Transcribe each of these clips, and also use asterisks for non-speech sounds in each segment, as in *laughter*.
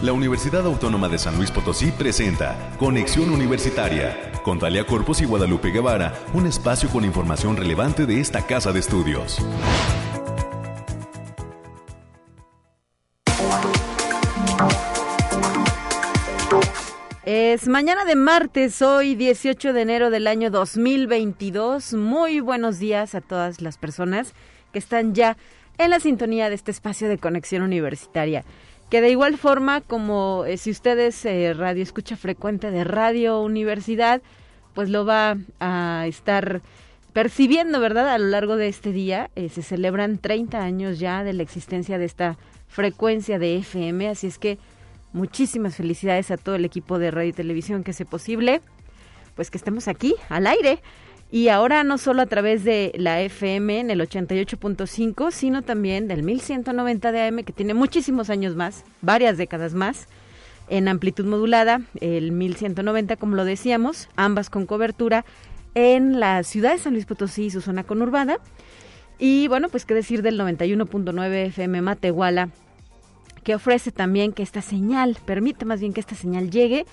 La Universidad Autónoma de San Luis Potosí presenta Conexión Universitaria con Talia Corpus y Guadalupe Guevara, un espacio con información relevante de esta casa de estudios. Es mañana de martes, hoy 18 de enero del año 2022. Muy buenos días a todas las personas que están ya en la sintonía de este espacio de conexión universitaria. Que de igual forma, como eh, si ustedes eh, radio escucha frecuente de Radio Universidad, pues lo va a estar percibiendo, ¿verdad? A lo largo de este día eh, se celebran 30 años ya de la existencia de esta frecuencia de FM, así es que Muchísimas felicidades a todo el equipo de Radio y Televisión que hace posible, pues que estemos aquí al aire. Y ahora no solo a través de la FM en el 88.5, sino también del 1190 de AM, que tiene muchísimos años más, varias décadas más, en amplitud modulada, el 1190, como lo decíamos, ambas con cobertura en la ciudad de San Luis Potosí y su zona conurbada. Y bueno, pues qué decir del 91.9 FM Matehuala que ofrece también que esta señal, permite más bien que esta señal llegue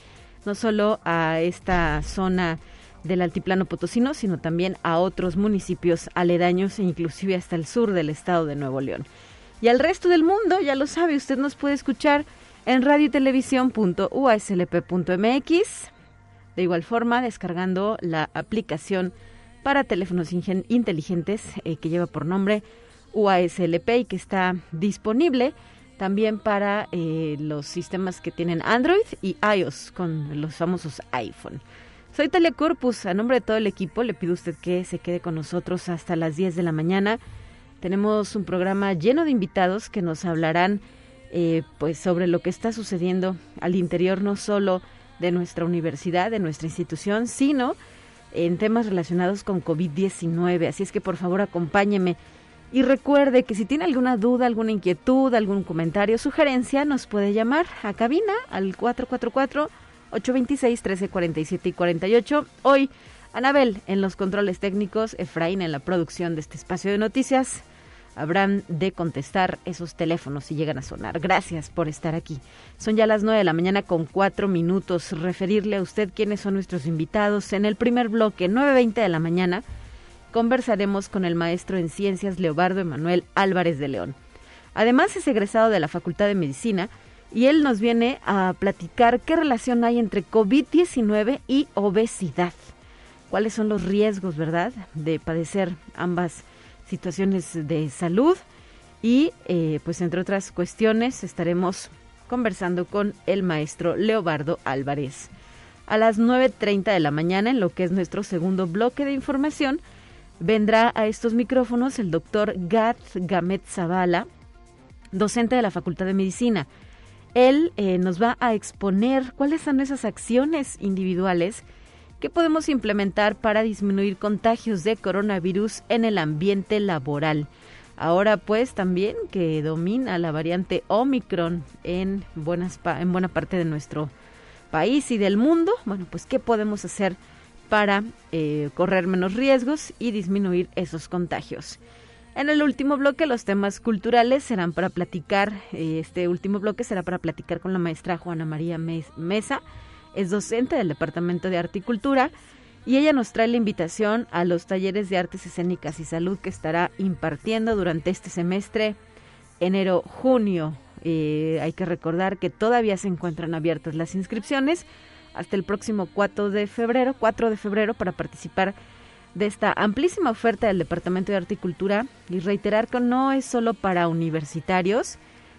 no solo a esta zona del altiplano potosino, sino también a otros municipios aledaños e inclusive hasta el sur del estado de Nuevo León. Y al resto del mundo, ya lo sabe, usted nos puede escuchar en radiotelevisión.uaslp.mx, de igual forma descargando la aplicación para teléfonos inteligentes eh, que lleva por nombre UASLP y que está disponible también para eh, los sistemas que tienen Android y iOS con los famosos iPhone. Soy Talia Corpus, a nombre de todo el equipo le pido a usted que se quede con nosotros hasta las 10 de la mañana. Tenemos un programa lleno de invitados que nos hablarán eh, pues sobre lo que está sucediendo al interior no solo de nuestra universidad, de nuestra institución, sino en temas relacionados con COVID-19. Así es que por favor acompáñeme y recuerde que si tiene alguna duda, alguna inquietud, algún comentario, sugerencia, nos puede llamar a cabina al 444-826-1347 y 48. Hoy, Anabel en los controles técnicos, Efraín en la producción de este espacio de noticias. Habrán de contestar esos teléfonos si llegan a sonar. Gracias por estar aquí. Son ya las 9 de la mañana con cuatro minutos. Referirle a usted quiénes son nuestros invitados. En el primer bloque, 9.20 de la mañana, conversaremos con el maestro en ciencias Leobardo Emanuel Álvarez de León. Además es egresado de la Facultad de Medicina y él nos viene a platicar qué relación hay entre COVID-19 y obesidad. ¿Cuáles son los riesgos, verdad, de padecer ambas situaciones de salud? Y eh, pues entre otras cuestiones estaremos conversando con el maestro Leobardo Álvarez. A las 9.30 de la mañana, en lo que es nuestro segundo bloque de información, vendrá a estos micrófonos el doctor Gat Gamet Zavala, docente de la Facultad de Medicina. Él eh, nos va a exponer cuáles son esas acciones individuales que podemos implementar para disminuir contagios de coronavirus en el ambiente laboral. Ahora pues también que domina la variante Omicron en, buenas, en buena parte de nuestro país y del mundo, bueno pues qué podemos hacer para eh, correr menos riesgos y disminuir esos contagios. En el último bloque los temas culturales serán para platicar, este último bloque será para platicar con la maestra Juana María Mesa, es docente del Departamento de Arte y Cultura y ella nos trae la invitación a los talleres de artes escénicas y salud que estará impartiendo durante este semestre enero-junio. Eh, hay que recordar que todavía se encuentran abiertas las inscripciones hasta el próximo 4 de febrero, 4 de febrero para participar de esta amplísima oferta del Departamento de Arte y Cultura y reiterar que no es solo para universitarios,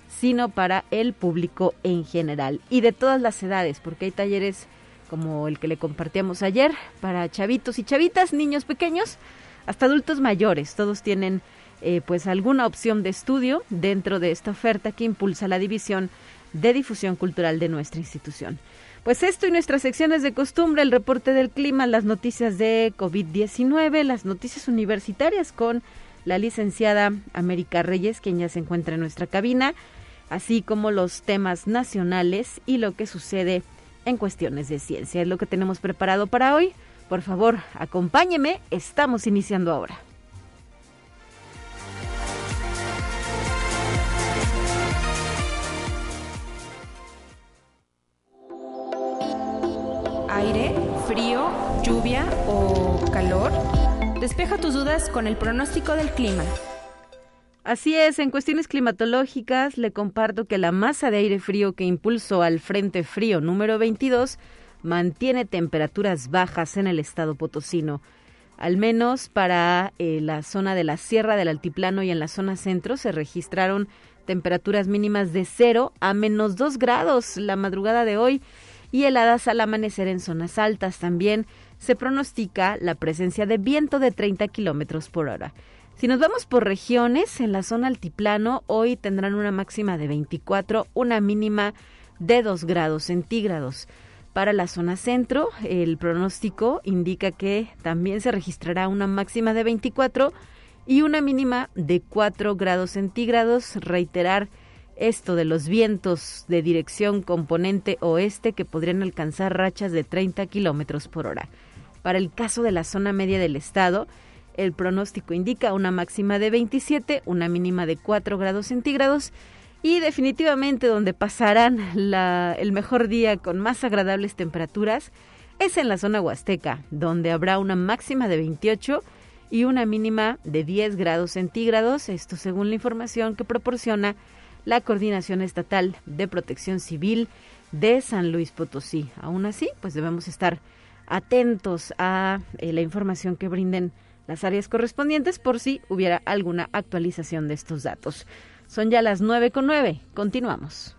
sino para el público en general y de todas las edades, porque hay talleres como el que le compartíamos ayer para chavitos y chavitas, niños pequeños, hasta adultos mayores. Todos tienen eh, pues alguna opción de estudio dentro de esta oferta que impulsa la división de difusión cultural de nuestra institución. Pues esto y nuestras secciones de costumbre, el reporte del clima, las noticias de COVID-19, las noticias universitarias con la licenciada América Reyes, quien ya se encuentra en nuestra cabina, así como los temas nacionales y lo que sucede en cuestiones de ciencia. Es lo que tenemos preparado para hoy. Por favor, acompáñeme, estamos iniciando ahora. Aire, frío, lluvia o calor? Despeja tus dudas con el pronóstico del clima. Así es, en cuestiones climatológicas le comparto que la masa de aire frío que impulsó al Frente Frío número 22 mantiene temperaturas bajas en el estado potosino. Al menos para eh, la zona de la Sierra del Altiplano y en la zona centro se registraron temperaturas mínimas de 0 a menos 2 grados la madrugada de hoy y heladas al amanecer en zonas altas. También se pronostica la presencia de viento de 30 kilómetros por hora. Si nos vamos por regiones, en la zona altiplano hoy tendrán una máxima de 24, una mínima de 2 grados centígrados. Para la zona centro, el pronóstico indica que también se registrará una máxima de 24 y una mínima de 4 grados centígrados. Reiterar esto de los vientos de dirección componente oeste que podrían alcanzar rachas de 30 kilómetros por hora. Para el caso de la zona media del estado, el pronóstico indica una máxima de 27, una mínima de 4 grados centígrados y definitivamente donde pasarán el mejor día con más agradables temperaturas es en la zona huasteca, donde habrá una máxima de 28 y una mínima de 10 grados centígrados, esto según la información que proporciona la Coordinación Estatal de Protección Civil de San Luis Potosí. Aún así, pues debemos estar atentos a eh, la información que brinden las áreas correspondientes por si hubiera alguna actualización de estos datos. Son ya las nueve con nueve. Continuamos.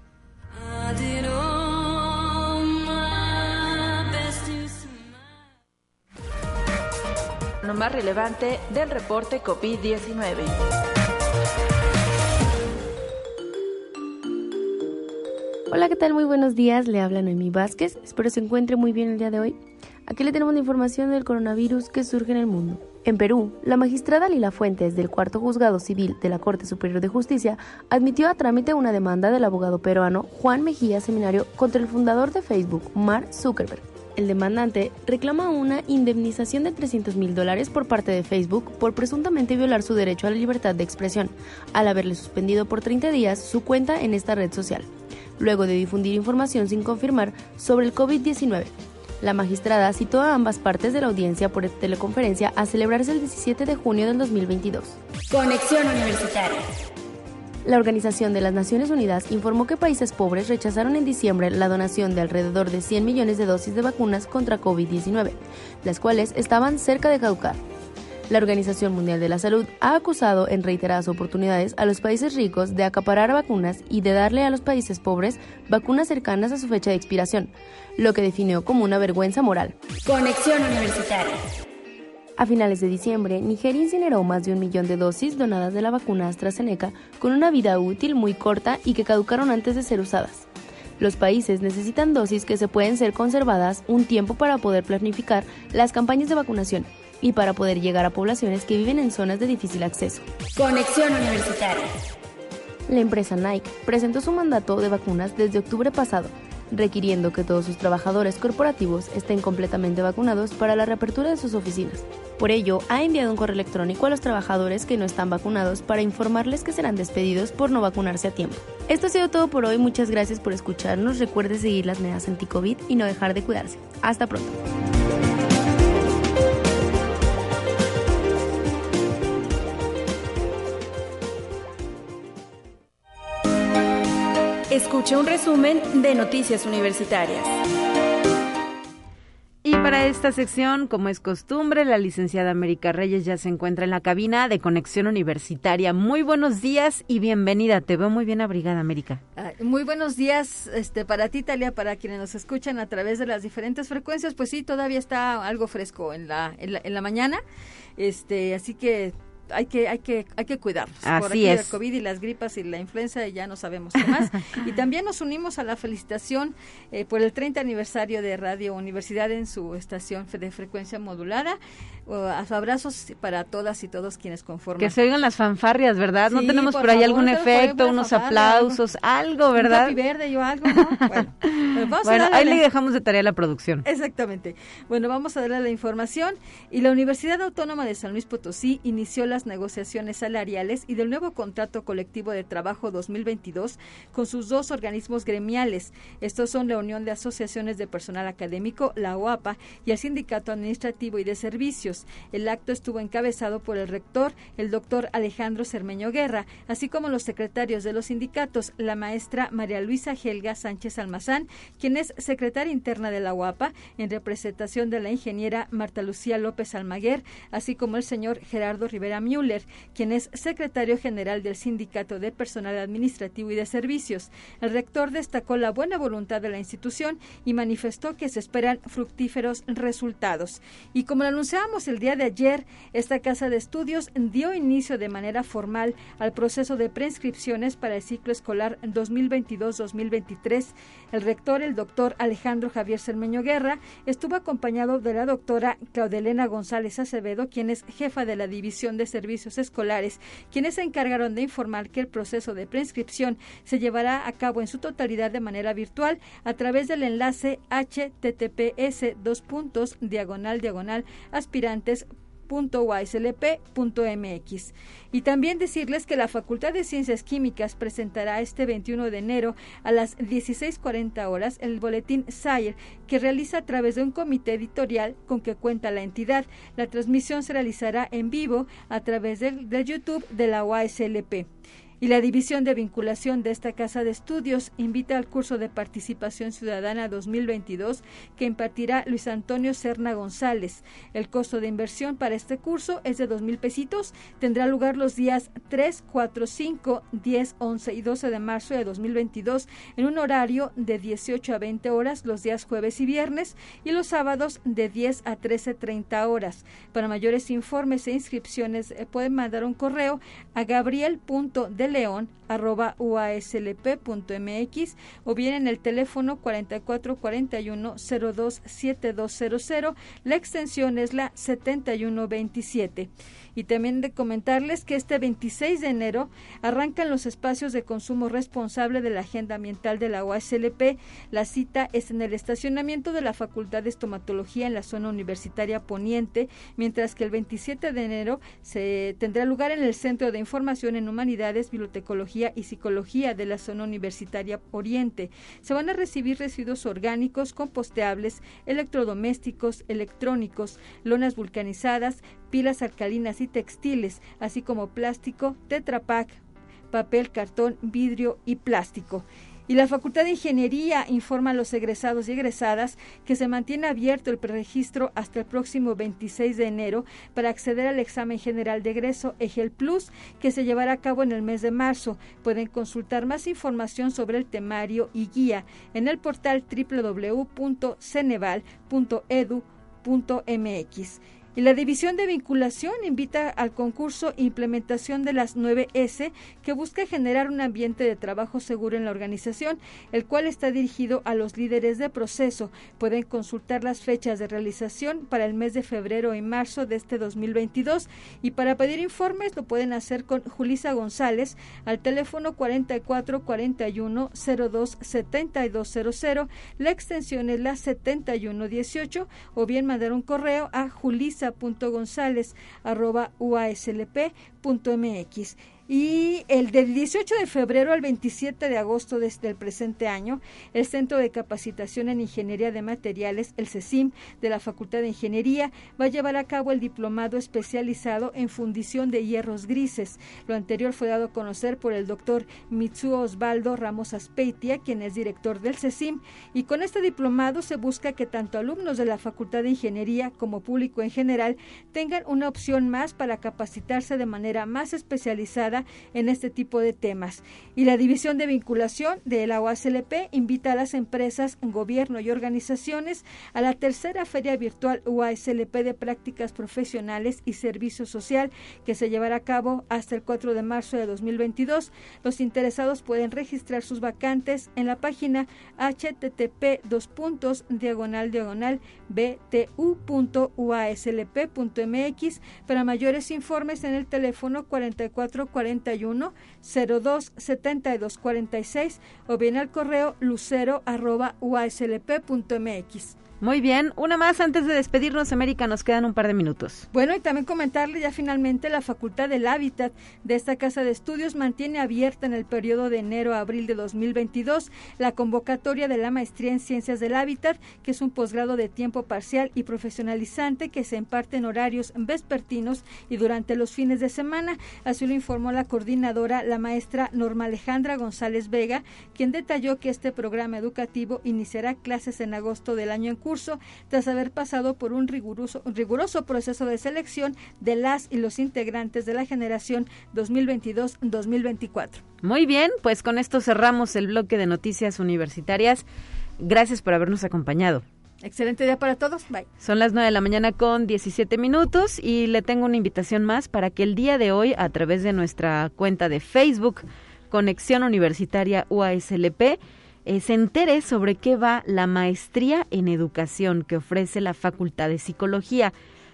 Lo más relevante del reporte COVID-19. Hola, ¿qué tal? Muy buenos días. Le habla Noemí Vázquez. Espero se encuentre muy bien el día de hoy. Aquí le tenemos la información del coronavirus que surge en el mundo. En Perú, la magistrada Lila Fuentes del Cuarto Juzgado Civil de la Corte Superior de Justicia admitió a trámite una demanda del abogado peruano Juan Mejía Seminario contra el fundador de Facebook, Mark Zuckerberg. El demandante reclama una indemnización de 300 mil dólares por parte de Facebook por presuntamente violar su derecho a la libertad de expresión, al haberle suspendido por 30 días su cuenta en esta red social, luego de difundir información sin confirmar sobre el COVID-19. La magistrada citó a ambas partes de la audiencia por teleconferencia a celebrarse el 17 de junio del 2022. Conexión Universitaria. La Organización de las Naciones Unidas informó que países pobres rechazaron en diciembre la donación de alrededor de 100 millones de dosis de vacunas contra COVID-19, las cuales estaban cerca de caducar. La Organización Mundial de la Salud ha acusado en reiteradas oportunidades a los países ricos de acaparar vacunas y de darle a los países pobres vacunas cercanas a su fecha de expiración, lo que definió como una vergüenza moral. Conexión Universitaria. A finales de diciembre, Nigeria incineró más de un millón de dosis donadas de la vacuna AstraZeneca con una vida útil muy corta y que caducaron antes de ser usadas. Los países necesitan dosis que se pueden ser conservadas un tiempo para poder planificar las campañas de vacunación y para poder llegar a poblaciones que viven en zonas de difícil acceso. Conexión Universitaria. La empresa Nike presentó su mandato de vacunas desde octubre pasado, requiriendo que todos sus trabajadores corporativos estén completamente vacunados para la reapertura de sus oficinas. Por ello, ha enviado un correo electrónico a los trabajadores que no están vacunados para informarles que serán despedidos por no vacunarse a tiempo. Esto ha sido todo por hoy, muchas gracias por escucharnos, recuerde seguir las medidas anti-COVID y no dejar de cuidarse. Hasta pronto. Escuche un resumen de Noticias Universitarias. Y para esta sección, como es costumbre, la licenciada América Reyes ya se encuentra en la cabina de Conexión Universitaria. Muy buenos días y bienvenida. Te veo muy bien abrigada, América. muy buenos días este, para ti, Talia, para quienes nos escuchan a través de las diferentes frecuencias. Pues sí, todavía está algo fresco en la, en la, en la mañana. Este, así que hay que hay que hay que cuidarnos Así por aquí es. el covid y las gripas y la influenza y ya no sabemos qué más *laughs* y también nos unimos a la felicitación eh, por el 30 aniversario de Radio Universidad en su estación de frecuencia modulada uh, abrazos para todas y todos quienes conforman Que se oigan las fanfarrias, ¿verdad? no tenemos por por ahí favor, algún efecto, unos fanfarria, aplausos, algo, ¿verdad? un verde o algo ¿no? *laughs* bueno, pues vamos a Bueno, ahí le dejamos de tarea la producción. Exactamente. Bueno, vamos a darle la información. Y la Universidad Autónoma de San Luis Potosí inició la las negociaciones salariales y del nuevo contrato colectivo de trabajo 2022 con sus dos organismos gremiales. Estos son la Unión de Asociaciones de Personal Académico, la OAPA, y el Sindicato Administrativo y de Servicios. El acto estuvo encabezado por el rector, el doctor Alejandro Cermeño Guerra, así como los secretarios de los sindicatos, la maestra María Luisa Helga Sánchez Almazán, quien es secretaria interna de la UAPA, en representación de la ingeniera Marta Lucía López Almaguer, así como el señor Gerardo Rivera Müller, quien es secretario general del Sindicato de Personal Administrativo y de Servicios. El rector destacó la buena voluntad de la institución y manifestó que se esperan fructíferos resultados. Y como lo anunciábamos el día de ayer, esta casa de estudios dio inicio de manera formal al proceso de preinscripciones para el ciclo escolar 2022-2023. El rector, el doctor Alejandro Javier Cermeño Guerra, estuvo acompañado de la doctora Claudelena González Acevedo, quien es jefa de la División de Escolares, quienes se encargaron de informar que el proceso de preinscripción se llevará a cabo en su totalidad de manera virtual a través del enlace https dos puntos diagonal aspirantes Y también decirles que la Facultad de Ciencias Químicas presentará este 21 de enero a las 16.40 horas el boletín SAIR que realiza a través de un comité editorial con que cuenta la entidad. La transmisión se realizará en vivo a través del, del YouTube de la UASLP. Y la División de Vinculación de esta Casa de Estudios invita al curso de Participación Ciudadana 2022 que impartirá Luis Antonio Serna González. El costo de inversión para este curso es de dos mil pesitos. Tendrá lugar los días 3, 4, 5, 10, 11 y 12 de marzo de 2022 en un horario de 18 a 20 horas los días jueves y viernes y los sábados de 10 a 13.30 horas. Para mayores informes e inscripciones eh, pueden mandar un correo a gabriel.de león arroba uaslp.mx o bien en el teléfono 4441 027200 la extensión es la 7127 y también de comentarles que este 26 de enero arrancan los espacios de consumo responsable de la agenda ambiental de la UASLP. La cita es en el estacionamiento de la Facultad de Estomatología en la zona universitaria poniente, mientras que el 27 de enero se tendrá lugar en el Centro de Información en Humanidades, Bibliotecología y Psicología de la zona universitaria oriente. Se van a recibir residuos orgánicos, composteables, electrodomésticos, electrónicos, lonas vulcanizadas, pilas alcalinas y textiles, así como plástico, tetrapack, papel, cartón, vidrio y plástico. Y la Facultad de Ingeniería informa a los egresados y egresadas que se mantiene abierto el preregistro hasta el próximo 26 de enero para acceder al examen general de egreso EGEL Plus, que se llevará a cabo en el mes de marzo. Pueden consultar más información sobre el temario y guía en el portal www.ceneval.edu.mx. Y la División de Vinculación invita al concurso Implementación de las 9S, que busca generar un ambiente de trabajo seguro en la organización, el cual está dirigido a los líderes de proceso. Pueden consultar las fechas de realización para el mes de febrero y marzo de este 2022 y para pedir informes lo pueden hacer con Julisa González al teléfono 4441 02 7200. La extensión es la 7118 o bien mandar un correo a julisa uaslp.mx y el del 18 de febrero al 27 de agosto desde el este presente año, el Centro de Capacitación en Ingeniería de Materiales, el CECIM, de la Facultad de Ingeniería, va a llevar a cabo el diplomado especializado en fundición de hierros grises. Lo anterior fue dado a conocer por el doctor Mitsuo Osvaldo Ramos Aspeitia, quien es director del CECIM, y con este diplomado se busca que tanto alumnos de la Facultad de Ingeniería como público en general tengan una opción más para capacitarse de manera más especializada en este tipo de temas. Y la División de Vinculación de la UASLP invita a las empresas, gobierno y organizaciones a la tercera Feria Virtual UASLP de Prácticas Profesionales y Servicio Social que se llevará a cabo hasta el 4 de marzo de 2022. Los interesados pueden registrar sus vacantes en la página http dos puntos diagonal diagonal btu.uaslp.mx para mayores informes en el teléfono 4440 41 02 72 46 o bien al correo lucero arroba uaslp.mx. Muy bien, una más antes de despedirnos, América, nos quedan un par de minutos. Bueno, y también comentarle ya finalmente la Facultad del Hábitat de esta Casa de Estudios mantiene abierta en el periodo de enero a abril de 2022 la convocatoria de la maestría en Ciencias del Hábitat, que es un posgrado de tiempo parcial y profesionalizante que se imparte en horarios vespertinos y durante los fines de semana. Así lo informó la coordinadora, la maestra Norma Alejandra González Vega, quien detalló que este programa educativo iniciará clases en agosto del año en curso, tras haber pasado por un riguroso, riguroso proceso de selección de las y los integrantes de la generación 2022-2024. Muy bien, pues con esto cerramos el bloque de noticias universitarias. Gracias por habernos acompañado. Excelente día para todos. Bye. Son las 9 de la mañana con 17 minutos y le tengo una invitación más para que el día de hoy, a través de nuestra cuenta de Facebook, Conexión Universitaria UASLP, eh, se entere sobre qué va la maestría en educación que ofrece la Facultad de Psicología.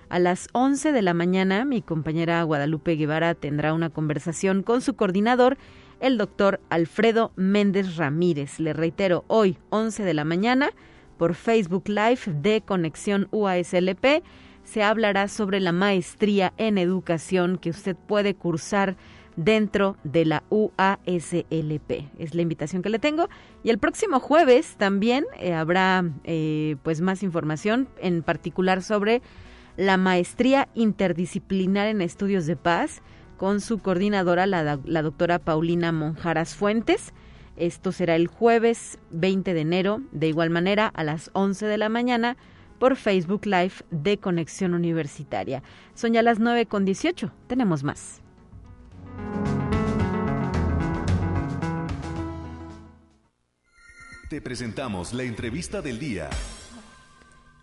A las 11 de la mañana, mi compañera Guadalupe Guevara tendrá una conversación con su coordinador, el doctor Alfredo Méndez Ramírez. Le reitero, hoy, 11 de la mañana, por Facebook Live de Conexión UASLP, se hablará sobre la maestría en educación que usted puede cursar dentro de la UASLP. Es la invitación que le tengo. Y el próximo jueves también eh, habrá eh, pues más información, en particular sobre la maestría interdisciplinar en estudios de paz con su coordinadora, la, doctora Paulina Monjaras Fuentes. Esto será el jueves 20 de enero, de igual manera a las 11 de la mañana por Facebook Live de Conexión Universitaria. Son ya las 9 con 18. Tenemos más. Te presentamos la entrevista del día.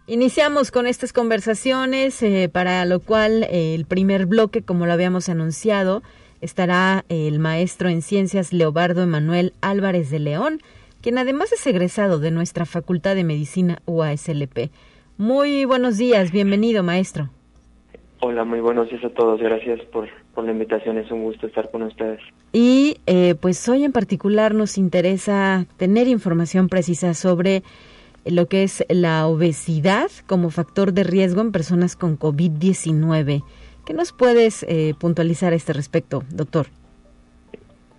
Iniciamos con estas conversaciones, eh, para lo cual eh, el primer bloque, como lo habíamos anunciado, estará el maestro en ciencias Leobardo Emanuel Álvarez de León, quien además es egresado de nuestra Facultad de Medicina UASLP. Muy buenos días, bienvenido maestro. Hola, muy buenos días a todos. Gracias por, por la invitación. Es un gusto estar con ustedes. Y eh, pues hoy en particular nos interesa tener información precisa sobre lo que es la obesidad como factor de riesgo en personas con COVID-19. ¿Qué nos puedes eh, puntualizar a este respecto, doctor?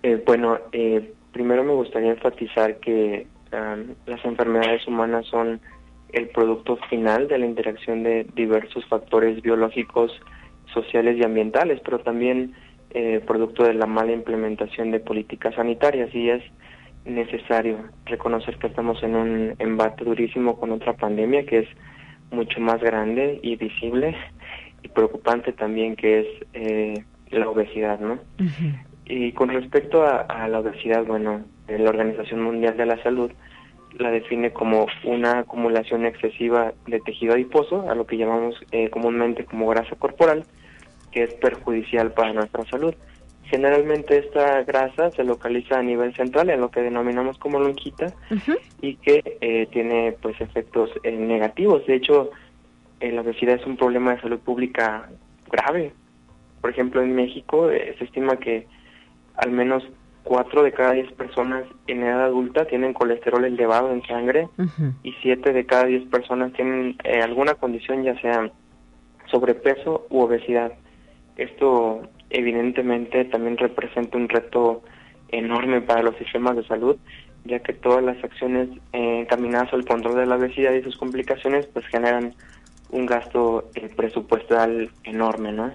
Eh, bueno, primero me gustaría enfatizar que las enfermedades humanas son el producto final de la interacción de diversos factores biológicos, sociales y ambientales, pero también eh, producto de la mala implementación de políticas sanitarias y es necesario reconocer que estamos en un embate durísimo con otra pandemia que es mucho más grande y visible y preocupante también que es eh, la obesidad, ¿no? Y con respecto a, a, la obesidad, bueno, la Organización Mundial de la Salud la define como una acumulación excesiva de tejido adiposo, a lo que llamamos eh, comúnmente como grasa corporal, que es perjudicial para nuestra salud. Generalmente esta grasa se localiza a nivel central, en lo que denominamos como lonjita, y que eh, tiene pues efectos eh, negativos. De hecho, la obesidad es un problema de salud pública grave. Por ejemplo, en México se estima que al menos cuatro de cada diez personas en edad adulta tienen colesterol elevado en sangre y siete de cada diez personas tienen eh, alguna condición, ya sea sobrepeso u obesidad. Esto evidentemente también representa un reto enorme para los sistemas de salud, ya que todas las acciones eh, encaminadas al control de la obesidad y sus complicaciones pues generan un gasto eh, presupuestal enorme, ¿no?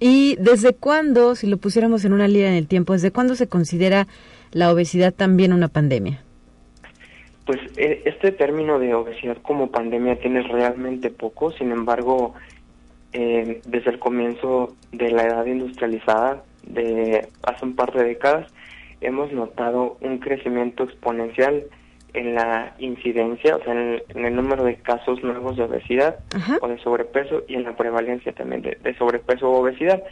¿Y desde cuándo, si lo pusiéramos en una línea en el tiempo, desde cuándo se considera la obesidad también una pandemia? Pues e, este término de obesidad como pandemia tiene realmente poco, sin embargo, eh, desde el comienzo de la edad industrializada, de hace un par de décadas, hemos notado un crecimiento exponencial en la incidencia, o sea, en el, número de casos nuevos de obesidad o de sobrepeso y en la prevalencia también de, sobrepeso o obesidad.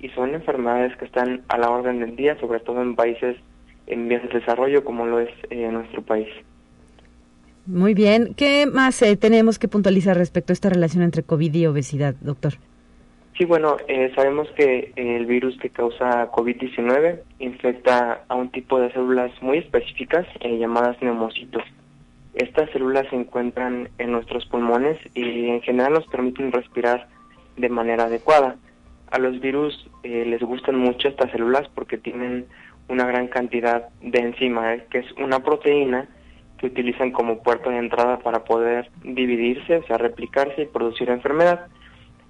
Y son enfermedades que están a la orden del día, sobre todo en países en vías de desarrollo como lo es eh, nuestro país. Muy bien. ¿Qué más eh, tenemos que puntualizar respecto a esta relación entre COVID y obesidad, doctor? Sí, bueno, eh, sabemos que el virus que causa COVID-19 infecta a un tipo de células muy específicas eh, llamadas neumocitos. Estas células se encuentran en nuestros pulmones y en general nos permiten respirar de manera adecuada. A los virus eh, les gustan mucho estas células porque tienen una gran cantidad de enzima, que es una proteína que utilizan como puerto de entrada para poder dividirse, o sea, replicarse y producir enfermedad.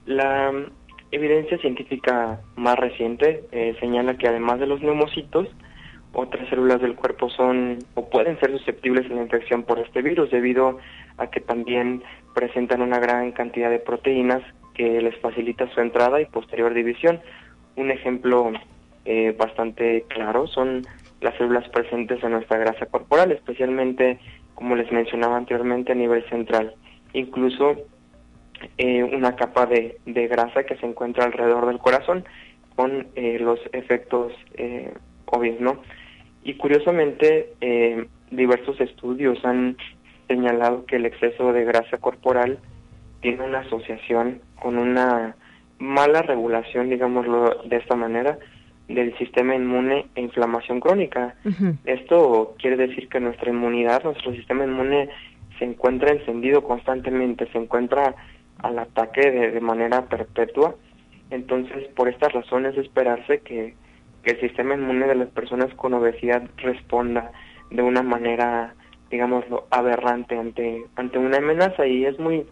La mm, evidencia científica más reciente eh, señala que además de los neumocitos, otras células del cuerpo son o pueden ser susceptibles a la infección por este virus debido a que también presentan una gran cantidad de proteínas que les facilita su entrada y posterior división. Un ejemplo eh, bastante claro son las células presentes en nuestra grasa corporal, especialmente, como les mencionaba anteriormente, a nivel central. Incluso eh, una capa de, grasa que se encuentra alrededor del corazón con eh, los efectos obvios, ¿no? Y curiosamente, diversos estudios han señalado que el exceso de grasa corporal tiene una asociación con una mala regulación, digámoslo de esta manera, del sistema inmune e inflamación crónica. Esto quiere decir que nuestra inmunidad, nuestro sistema inmune se encuentra encendido constantemente, se encuentra al ataque de, manera perpetua. Entonces, por estas razones, esperarse que, que el sistema inmune de las personas con obesidad responda de una manera, digámoslo, aberrante ante, ante una amenaza. Y es muy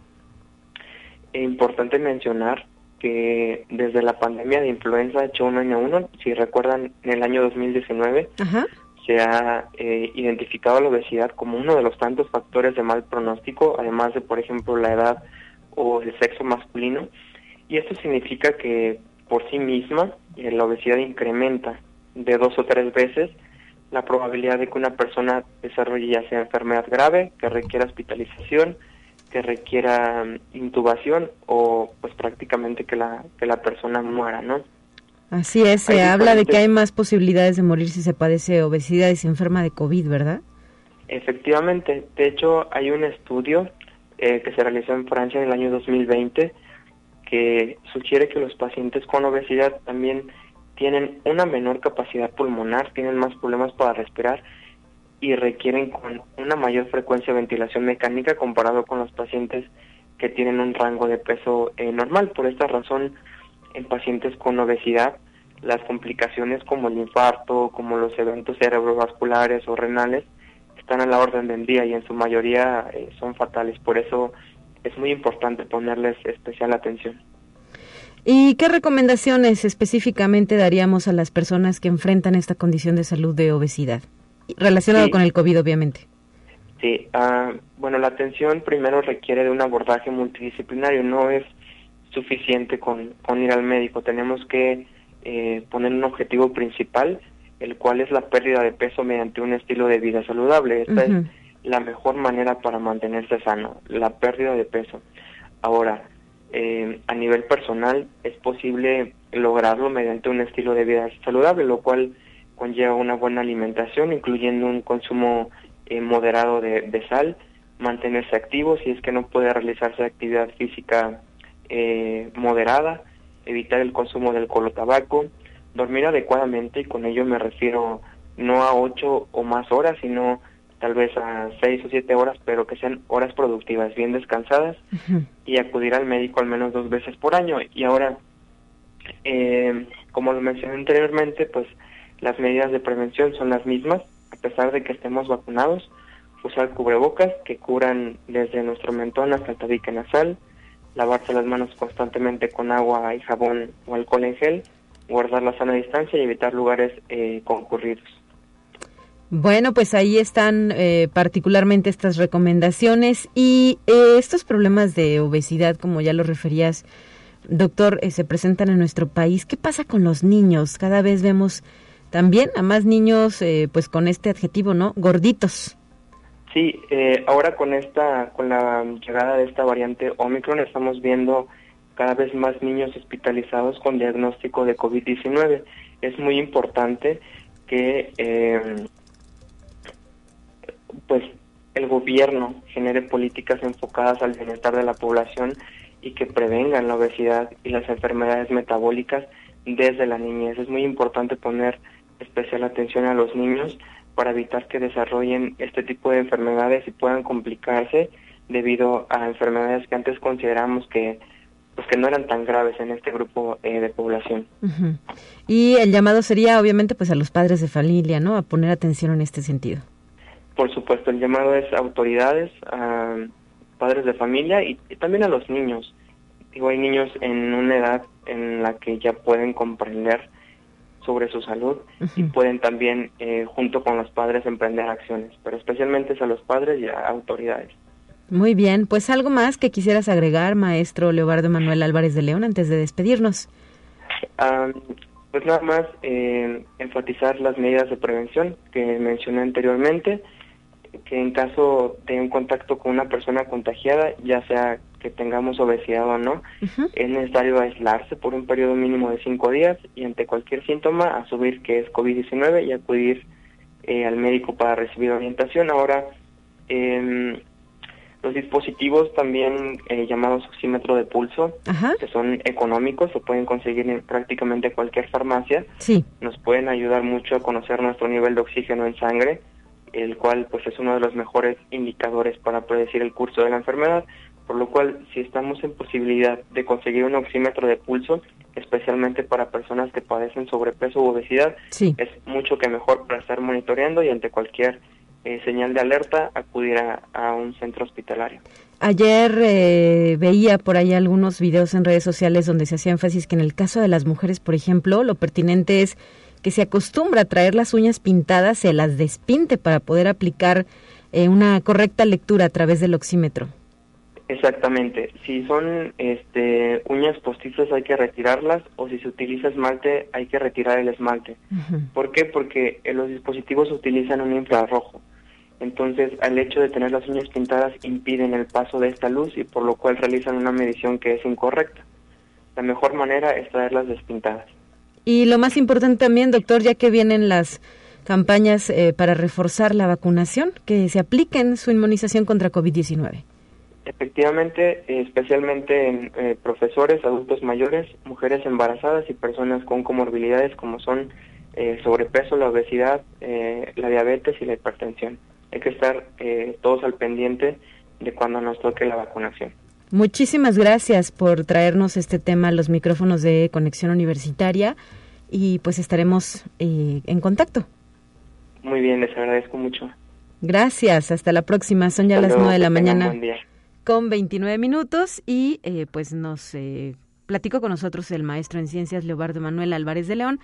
importante mencionar que desde la pandemia de influenza H1N1, si recuerdan, en el año 2019, se ha eh, identificado la obesidad como uno de los tantos factores de mal pronóstico, además de, por ejemplo, la edad o el sexo masculino. Y esto significa que por sí misma eh, la obesidad incrementa de dos o tres veces la probabilidad de que una persona desarrolle ya sea enfermedad grave, que requiera hospitalización, que requiera intubación o pues prácticamente que la, que la persona muera, ¿no? Así es, se habla de que hay más posibilidades de morir si se padece obesidad y se enferma de COVID, ¿verdad? Efectivamente, de hecho hay un estudio eh, que se realizó en Francia en el año 2020 que sugiere que los pacientes con obesidad también tienen una menor capacidad pulmonar, tienen más problemas para respirar y requieren con una mayor frecuencia de ventilación mecánica comparado con los pacientes que tienen un rango de peso eh, normal. Por esta razón, en pacientes con obesidad, las complicaciones como el infarto, como los eventos cerebrovasculares o renales, están a la orden del día y en su mayoría eh, son fatales. Por eso es muy importante ponerles especial atención. ¿Y qué recomendaciones específicamente daríamos a las personas que enfrentan esta condición de salud de obesidad? Relacionado con el COVID, obviamente. Sí, uh, bueno, la atención primero requiere de un abordaje multidisciplinario, no es suficiente con, con ir al médico, tenemos que eh, poner un objetivo principal, el cual es la pérdida de peso mediante un estilo de vida saludable. Esta es la mejor manera para mantenerse sano, la pérdida de peso. Ahora, eh, a nivel personal es posible lograrlo mediante un estilo de vida saludable, lo cual conlleva una buena alimentación, incluyendo un consumo eh, moderado de, sal, mantenerse activo si es que no puede realizarse actividad física eh, moderada, evitar el consumo del alcohol o tabaco, dormir adecuadamente y con ello me refiero no a ocho o más horas, sino tal vez a seis o siete horas, pero que sean horas productivas, bien descansadas y acudir al médico al menos dos veces por año. Y ahora, eh, como lo mencioné anteriormente, pues las medidas de prevención son las mismas, a pesar de que estemos vacunados. Usar cubrebocas que curan desde nuestro mentón hasta el tabique nasal, lavarse las manos constantemente con agua y jabón o alcohol en gel, guardar la sana distancia y evitar lugares eh, concurridos. Bueno, pues ahí están eh, particularmente estas recomendaciones y eh, estos problemas de obesidad, como ya lo referías, doctor, se presentan en nuestro país. ¿Qué pasa con los niños? Cada vez vemos también a más niños, eh, pues con este adjetivo, ¿no? Gorditos. Sí, eh, ahora con esta, con la llegada de esta variante Omicron estamos viendo cada vez más niños hospitalizados con diagnóstico de COVID-19. Es muy importante que, eh, pues, el gobierno genere políticas enfocadas al bienestar de la población y que prevengan la obesidad y las enfermedades metabólicas desde la niñez. Es muy importante poner especial atención a los niños para evitar que desarrollen este tipo de enfermedades y puedan complicarse debido a enfermedades que antes consideramos que pues que no eran tan graves en este grupo eh, de población. Y el llamado sería obviamente pues a los padres de familia, ¿no? A poner atención en este sentido. Por supuesto, el llamado es a autoridades, a padres de familia y, también a los niños. Digo, hay niños en una edad en la que ya pueden comprender sobre su salud y pueden también, eh, junto con los padres, emprender acciones, pero especialmente es a los padres y a autoridades. Muy bien, pues algo más que quisieras agregar, maestro Leobardo Manuel Álvarez de León, antes de despedirnos. pues nada más eh, enfatizar las medidas de prevención que mencioné anteriormente, que en caso de un contacto con una persona contagiada, ya sea que tengamos obesidad o no, es necesario aislarse por un periodo mínimo de cinco días y ante cualquier síntoma asumir que es COVID-19 y acudir eh, al médico para recibir orientación. Ahora, eh, los dispositivos también eh, llamados oxímetro de pulso, que son económicos, se pueden conseguir en prácticamente cualquier farmacia. Sí. Nos pueden ayudar mucho a conocer nuestro nivel de oxígeno en sangre, el cual pues es uno de los mejores indicadores para predecir el curso de la enfermedad, por lo cual si estamos en posibilidad de conseguir un oxímetro de pulso, especialmente para personas que padecen sobrepeso u obesidad, es mucho que mejor para estar monitoreando y ante cualquier eh, señal de alerta acudir a, un centro hospitalario. Ayer eh, veía por ahí algunos videos en redes sociales donde se hacía énfasis que en el caso de las mujeres, por ejemplo, lo pertinente es que se acostumbra a traer las uñas pintadas, se las despinte para poder aplicar eh, una correcta lectura a través del oxímetro. Exactamente. Si son este, uñas postizas hay que retirarlas o si se utiliza esmalte hay que retirar el esmalte. ¿Por qué? Porque los dispositivos utilizan un infrarrojo. Entonces, al hecho de tener las uñas pintadas impiden el paso de esta luz y por lo cual realizan una medición que es incorrecta. La mejor manera es traerlas despintadas. Y lo más importante también, doctor, ya que vienen las campañas eh, para reforzar la vacunación, que se apliquen su inmunización contra COVID-19. Efectivamente, especialmente en eh, profesores, adultos mayores, mujeres embarazadas y personas con comorbilidades como son eh, sobrepeso, la obesidad, la diabetes y la hipertensión hay que estar eh, todos al pendiente de cuando nos toque la vacunación. Muchísimas gracias por traernos este tema a los micrófonos de Conexión Universitaria y pues estaremos eh, en contacto. Muy bien, les agradezco mucho. Gracias, hasta la próxima. Son ya las nueve de la mañana con 29 minutos y eh, pues nos platicó con nosotros el maestro en ciencias Leobardo Manuel Álvarez de León,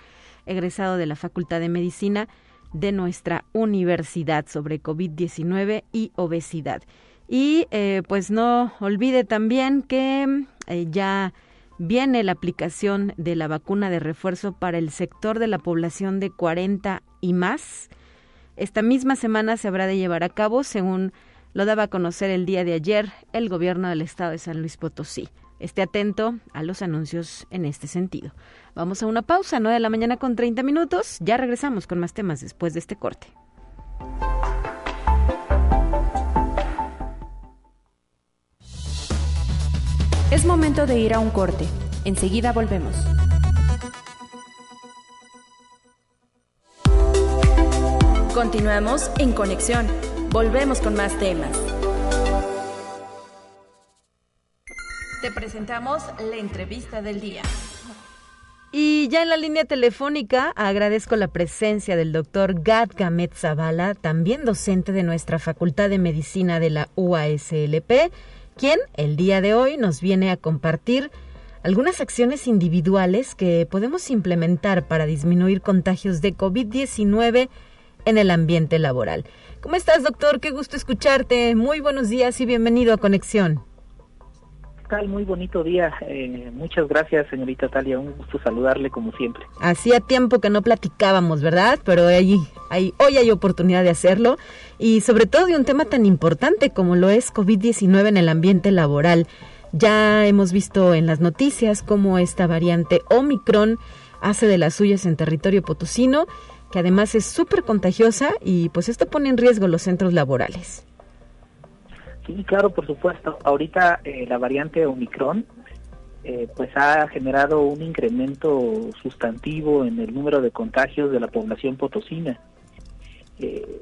egresado de la Facultad de Medicina de nuestra universidad sobre COVID-19 y obesidad. Y eh, pues no olvide también que eh, ya viene la aplicación de la vacuna de refuerzo para el sector de la población de 40 y más. Esta misma semana se habrá de llevar a cabo, según lo daba a conocer el día de ayer el gobierno del estado de San Luis Potosí. Esté atento a los anuncios en este sentido. Vamos a una pausa, 9 de la mañana con 30 minutos. Ya regresamos con más temas después de este corte. Es momento de ir a un corte. Enseguida volvemos. Continuamos en conexión. Volvemos con más temas. Te presentamos la entrevista del día. Y ya en la línea telefónica agradezco la presencia del doctor Gad Gamet Zavala, también docente de nuestra Facultad de Medicina de la UASLP, quien el día de hoy nos viene a compartir algunas acciones individuales que podemos implementar para disminuir contagios de COVID-19 en el ambiente laboral. ¿Cómo estás, doctor? Qué gusto escucharte. Muy buenos días y bienvenido a Conexión tal? Muy bonito día. Eh, muchas gracias, señorita Talia. Un gusto saludarle como siempre. Hacía tiempo que no platicábamos, ¿verdad? Pero ahí, hoy hay oportunidad de hacerlo. Y sobre todo de un tema tan importante como lo es COVID-19 en el ambiente laboral. Ya hemos visto en las noticias cómo esta variante Omicron hace de las suyas en territorio potosino, que además es súper contagiosa y pues esto pone en riesgo los centros laborales. Sí, claro, por supuesto. Ahorita eh, la variante Omicron eh, pues ha generado un incremento sustantivo en el número de contagios de la población potosina. Eh,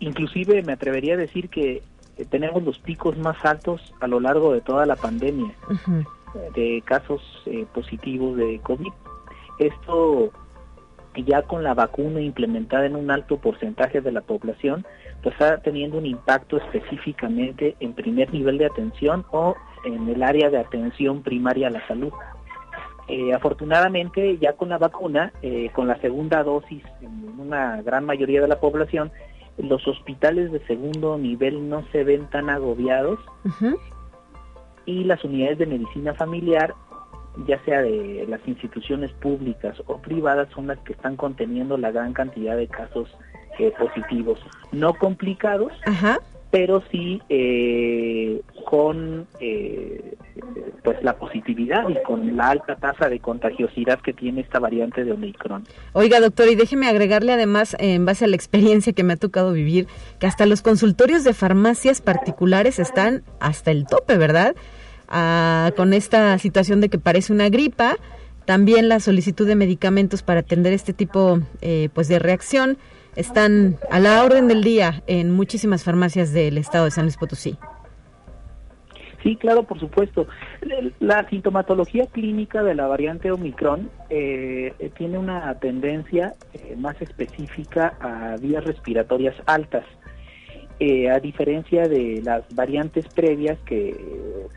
inclusive me atrevería a decir que eh, tenemos los picos más altos a lo largo de toda la pandemia de casos positivos de COVID. Esto ya con la vacuna implementada en un alto porcentaje de la población, pues está teniendo un impacto específicamente en primer nivel de atención o en el área de atención primaria a la salud. Eh, afortunadamente, ya con la vacuna, eh, con la segunda dosis en una gran mayoría de la población, los hospitales de segundo nivel no se ven tan agobiados y las unidades de medicina familiar ya sea de las instituciones públicas o privadas, son las que están conteniendo la gran cantidad de casos eh, positivos, no complicados, pero sí eh, con eh, pues la positividad y con la alta tasa de contagiosidad que tiene esta variante de Omicron. Oiga, doctor, y déjeme agregarle además, en base a la experiencia que me ha tocado vivir, que hasta los consultorios de farmacias particulares están hasta el tope, ¿verdad? Con esta situación de que parece una gripa, también la solicitud de medicamentos para atender este tipo eh, pues de reacción están a la orden del día en muchísimas farmacias del estado de San Luis Potosí. Sí, claro, por supuesto. La sintomatología clínica de la variante Omicron eh, tiene una tendencia eh, más específica a vías respiratorias altas. Eh, a diferencia de las variantes previas que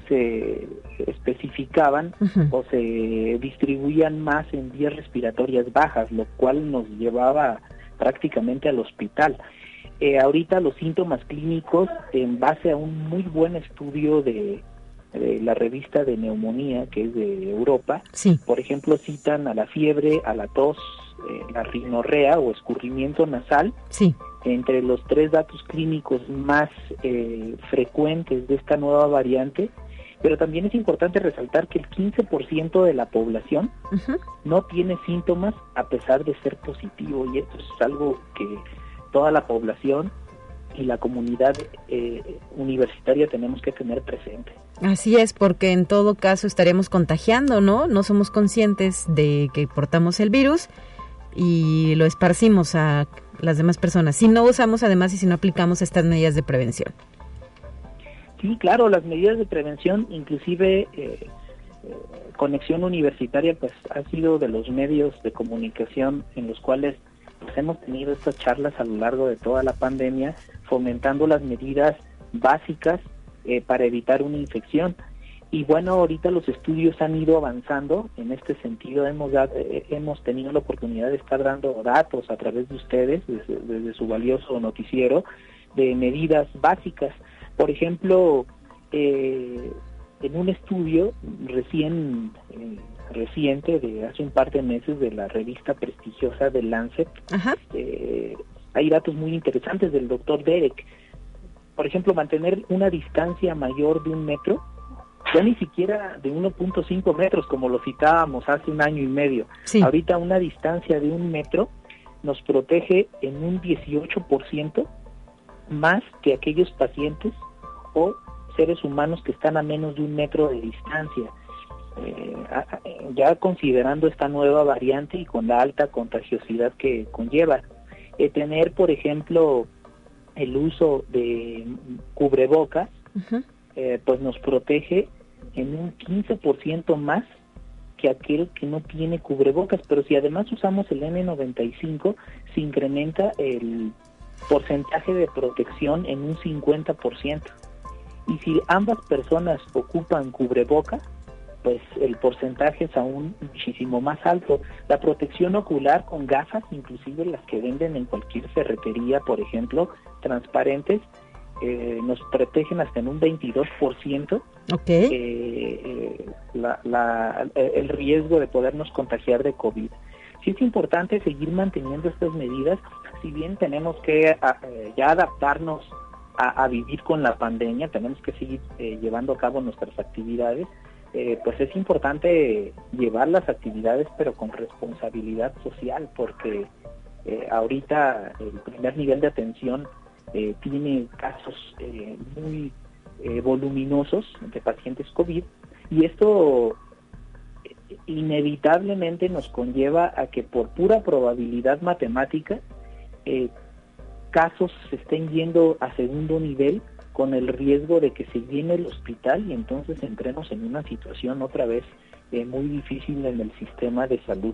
se especificaban o se distribuían más en vías respiratorias bajas, lo cual nos llevaba prácticamente al hospital. Eh, ahorita los síntomas clínicos, en base a un muy buen estudio de, la revista de neumonía, que es de Europa, por ejemplo, citan a la fiebre, a la tos, eh, la rinorrea o escurrimiento nasal, sí entre los tres datos clínicos más eh, frecuentes de esta nueva variante, pero también es importante resaltar que el 15% de la población no tiene síntomas a pesar de ser positivo y esto es algo que toda la población y la comunidad eh, universitaria tenemos que tener presente. Así es, porque en todo caso estaríamos contagiando, ¿no? No somos conscientes de que portamos el virus y lo esparcimos a las demás personas, si no usamos además y si no aplicamos estas medidas de prevención. Sí, claro, las medidas de prevención, inclusive eh, eh, Conexión Universitaria, pues ha sido de los medios de comunicación en los cuales pues, hemos tenido estas charlas a lo largo de toda la pandemia, fomentando las medidas básicas eh, para evitar una infección. Y bueno, ahorita los estudios han ido avanzando en este sentido. Hemos, eh, hemos tenido la oportunidad de estar dando datos a través de ustedes, desde, su valioso noticiero, de medidas básicas. Por ejemplo, eh, en un estudio recién eh, reciente de hace un par de meses de la revista prestigiosa de Lancet, hay datos muy interesantes del doctor Derek. Por ejemplo, mantener una distancia mayor de un metro ya ni siquiera de 1.5 metros como lo citábamos hace un año y medio. Ahorita una distancia de un metro nos protege en un 18% más que aquellos pacientes o seres humanos que están a menos de un metro de distancia. Eh, ya considerando esta nueva variante y con la alta contagiosidad que conlleva. Eh, tener, por ejemplo, el uso de cubrebocas, eh, pues nos protege en un 15% más que aquel que no tiene cubrebocas, pero si además usamos el N95, se incrementa el porcentaje de protección en un 50%. Y si ambas personas ocupan cubrebocas, pues el porcentaje es aún muchísimo más alto. La protección ocular con gafas, inclusive las que venden en cualquier ferretería, por ejemplo, transparentes, eh, nos protegen hasta en un 22% okay. Eh, eh, el riesgo de podernos contagiar de COVID. Sí es importante seguir manteniendo estas medidas, si bien tenemos que ya adaptarnos a, vivir con la pandemia, tenemos que seguir llevando a cabo nuestras actividades, pues es importante llevar las actividades pero con responsabilidad social, porque ahorita el primer nivel de atención eh, tiene casos eh, muy eh, voluminosos de pacientes COVID y esto inevitablemente nos conlleva a que por pura probabilidad matemática casos se estén yendo a segundo nivel con el riesgo de que se llene el hospital y entonces entremos en una situación otra vez eh, muy difícil en el sistema de salud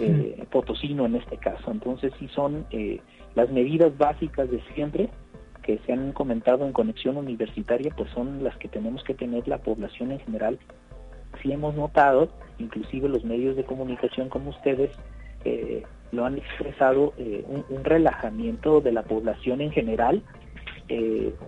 eh, potosino en este caso. Entonces sí son eh, las medidas básicas de siempre que se han comentado en conexión universitaria, pues son las que tenemos que tener la población en general. Sí hemos notado, inclusive los medios de comunicación como ustedes, eh, lo han expresado, un, relajamiento de la población en general,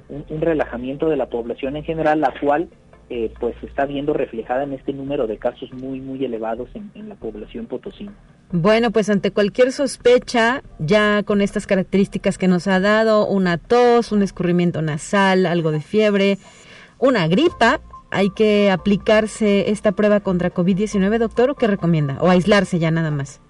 un, relajamiento de la población en general, la cual eh, pues se está viendo reflejada en este número de casos muy, muy elevados en, la población potosina. Bueno, pues ante cualquier sospecha, ya con estas características que nos ha dado, una tos, un escurrimiento nasal, algo de fiebre, una gripa, hay que aplicarse esta prueba contra COVID-19, doctor, o qué recomienda? ¿O aislarse ya nada más?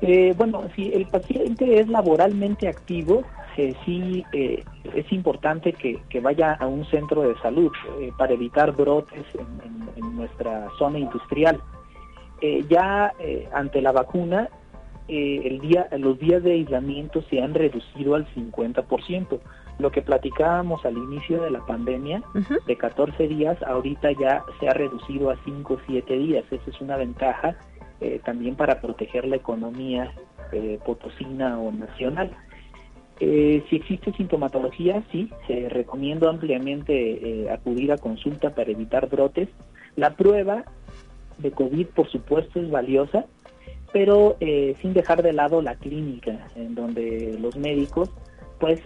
Eh, bueno, si el paciente es laboralmente activo, eh, sí eh, es importante que, vaya a un centro de salud eh, para evitar brotes en, nuestra zona industrial. Eh, ya ante la vacuna, el día, los días de aislamiento se han reducido al 50%. Lo que platicábamos al inicio de la pandemia, de 14 días, ahorita ya se ha reducido a 5 o 7 días. Esa es una ventaja también para proteger la economía potosina o nacional. Eh, si existe sintomatología, sí, se recomiendo ampliamente eh, acudir a consulta para evitar brotes. La prueba de COVID, por supuesto, es valiosa, pero eh, sin dejar de lado la clínica, en donde los médicos pues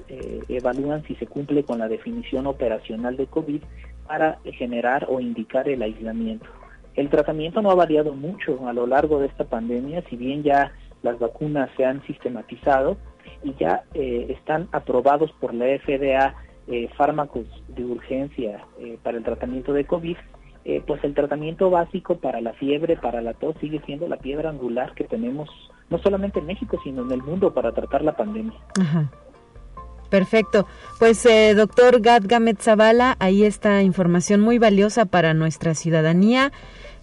evalúan si se cumple con la definición operacional de COVID para generar o indicar el aislamiento. El tratamiento no ha variado mucho a lo largo de esta pandemia, si bien ya las vacunas se han sistematizado, y ya eh, están aprobados por la FDA eh, fármacos de urgencia eh, para el tratamiento de COVID, pues el tratamiento básico para la fiebre, para la tos, sigue siendo la piedra angular que tenemos no solamente en México, sino en el mundo para tratar la pandemia. Perfecto. Pues, doctor Gad Gamet Zavala, ahí está información muy valiosa para nuestra ciudadanía.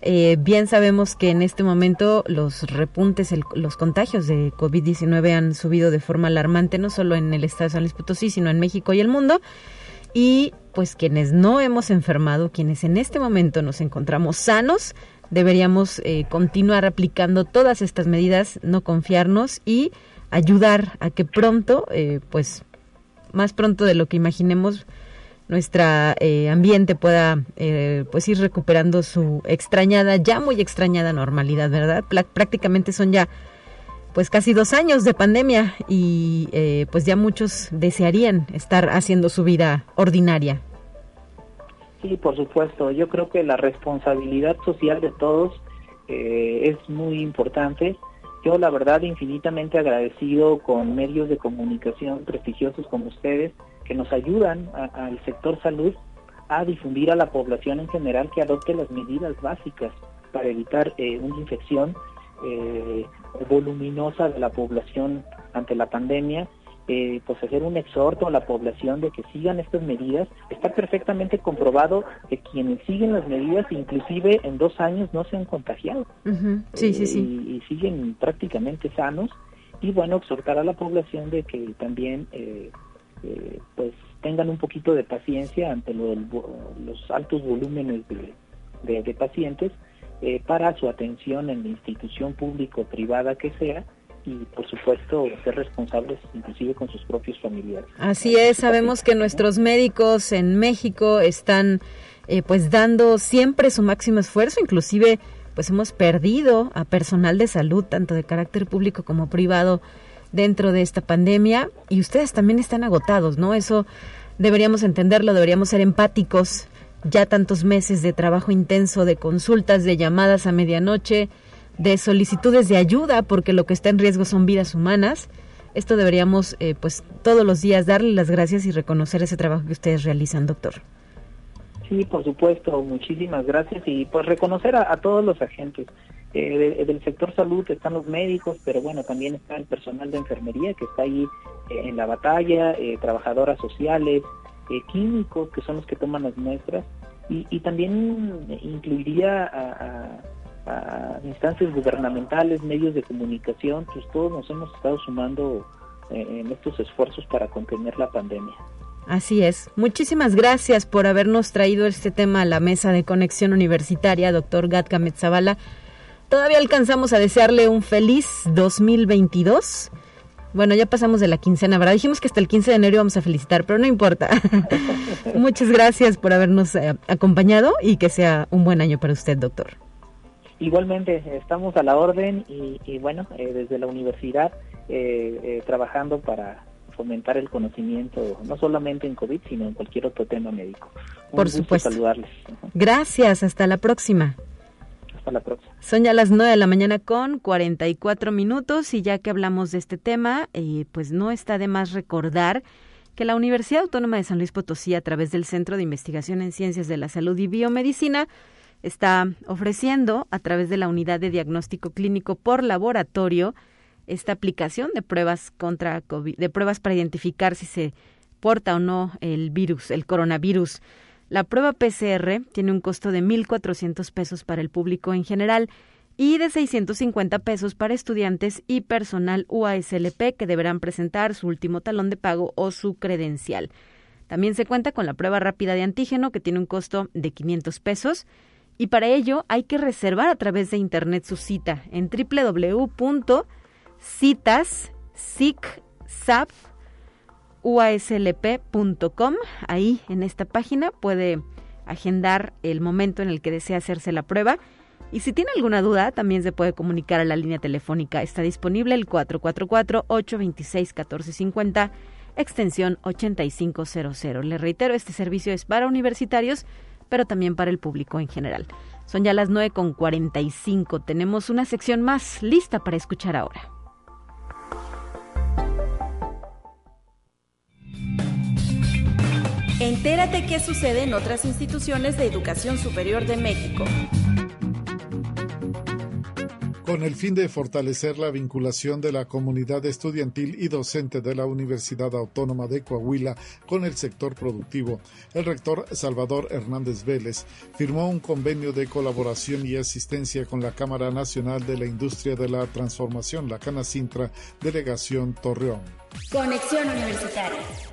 Eh, bien sabemos que en este momento los repuntes, los contagios de COVID-19 han subido de forma alarmante, no solo en el estado de San Luis Potosí, sino en México y el mundo. Y pues quienes no hemos enfermado, quienes en este momento nos encontramos sanos, deberíamos eh, continuar aplicando todas estas medidas, no confiarnos y ayudar a que pronto, eh, pues más pronto de lo que imaginemos, nuestra eh, ambiente pueda eh, pues ir recuperando su extrañada, ya muy extrañada normalidad, ¿verdad? prácticamente son ya pues casi dos años de pandemia y eh, pues ya muchos desearían estar haciendo su vida ordinaria. Sí, por supuesto. Yo creo que la responsabilidad social de todos es muy importante. Yo la verdad infinitamente agradecido con medios de comunicación prestigiosos como ustedes que nos ayudan al sector salud a difundir a la población en general que adopte las medidas básicas para evitar eh, una infección eh, voluminosa de la población ante la pandemia, eh, pues hacer un exhorto a la población de que sigan estas medidas. Está perfectamente comprobado que quienes siguen las medidas, inclusive en dos años, no se han contagiado sí, sí, sí. Y, y, siguen prácticamente sanos. Y bueno, exhortar a la población de que también eh, pues tengan un poquito de paciencia ante los altos volúmenes de, pacientes eh, para su atención en la institución pública o privada que sea y por supuesto ser responsables inclusive con sus propios familiares. Así es, sabemos que nuestros médicos en México están eh, pues dando siempre su máximo esfuerzo, inclusive pues hemos perdido a personal de salud tanto de carácter público como privado dentro de esta pandemia y ustedes también están agotados, ¿no? Eso deberíamos entenderlo, deberíamos ser empáticos. Ya tantos meses de trabajo intenso, de consultas, de llamadas a medianoche, de solicitudes de ayuda, porque lo que está en riesgo son vidas humanas. Esto deberíamos, eh, pues, todos los días darle las gracias y reconocer ese trabajo que ustedes realizan, doctor. Sí, por supuesto, muchísimas gracias y pues reconocer a todos los agentes. Eh, del sector salud están los médicos, pero bueno, también está el personal de enfermería que está ahí eh, en la batalla, eh, trabajadoras sociales, químicos que son los que toman las muestras y, también incluiría a, instancias gubernamentales, medios de comunicación, pues todos nos hemos estado sumando en estos esfuerzos para contener la pandemia. Así es. Muchísimas gracias por habernos traído este tema a la mesa de conexión universitaria, doctor Gatka Metzabala. Todavía alcanzamos a desearle un feliz 2022. Bueno, ya pasamos de la quincena, ¿verdad? Dijimos que hasta el 15 de enero íbamos a felicitar, pero no importa. *laughs* Muchas gracias por habernos eh, acompañado y que sea un buen año para usted, doctor. Igualmente, estamos a la orden y, bueno, eh, desde la universidad eh, trabajando para fomentar el conocimiento, no solamente en COVID, sino en cualquier otro tema médico. Por supuesto. saludarles. Gracias, hasta la próxima. Hasta la próxima. Son ya las 9 de la mañana con 44 minutos y ya que hablamos de este tema, eh, pues no está de más recordar que la Universidad Autónoma de San Luis Potosí, a través del Centro de Investigación en Ciencias de la Salud y Biomedicina, está ofreciendo, a través de la Unidad de Diagnóstico Clínico por Laboratorio, esta aplicación de pruebas contra de pruebas para identificar si se porta o no el virus, el coronavirus. La prueba PCR tiene un costo de 1.400 pesos para el público en general y de 650 pesos para estudiantes y personal UASLP que deberán presentar su último talón de pago o su credencial. También se cuenta con la prueba rápida de antígeno que tiene un costo de 500 pesos y para ello hay que reservar a través de internet su cita en www citas uaslp.com. Ahí en esta página puede agendar el momento en el que desea hacerse la prueba. Y si tiene alguna duda, también se puede comunicar a la línea telefónica. Está disponible el 444-826-1450, extensión 8500. Le reitero, este servicio es para universitarios, pero también para el público en general. Son ya las 9.45. Tenemos una sección más lista para escuchar ahora. Entérate qué sucede en otras instituciones de educación superior de México. Con el fin de fortalecer la vinculación de la comunidad estudiantil y docente de la Universidad Autónoma de Coahuila con el sector productivo, el rector Salvador Hernández Vélez firmó un convenio de colaboración y asistencia con la Cámara Nacional de la Industria de la Transformación, la Canacintra, Delegación Torreón. Conexión Universitaria.